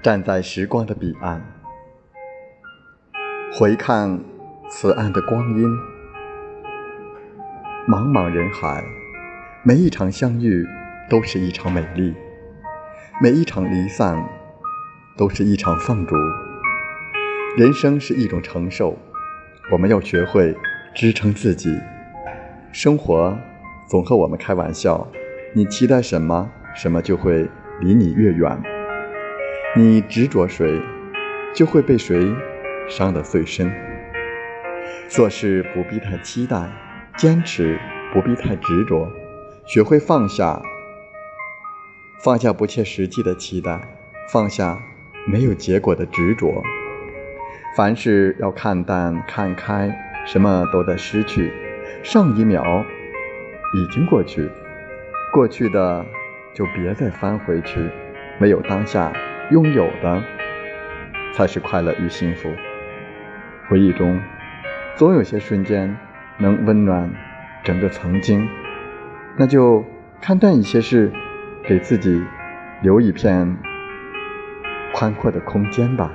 站在时光的彼岸，回看此岸的光阴。茫茫人海，每一场相遇都是一场美丽，每一场离散都是一场放逐。人生是一种承受，我们要学会支撑自己。生活总和我们开玩笑，你期待什么，什么就会离你越远。你执着谁，就会被谁伤得最深。做事不必太期待，坚持不必太执着，学会放下，放下不切实际的期待，放下没有结果的执着。凡事要看淡看开，什么都在失去，上一秒已经过去，过去的就别再翻回去，没有当下。拥有的才是快乐与幸福。回忆中，总有些瞬间能温暖整个曾经。那就看淡一些事，给自己留一片宽阔的空间吧。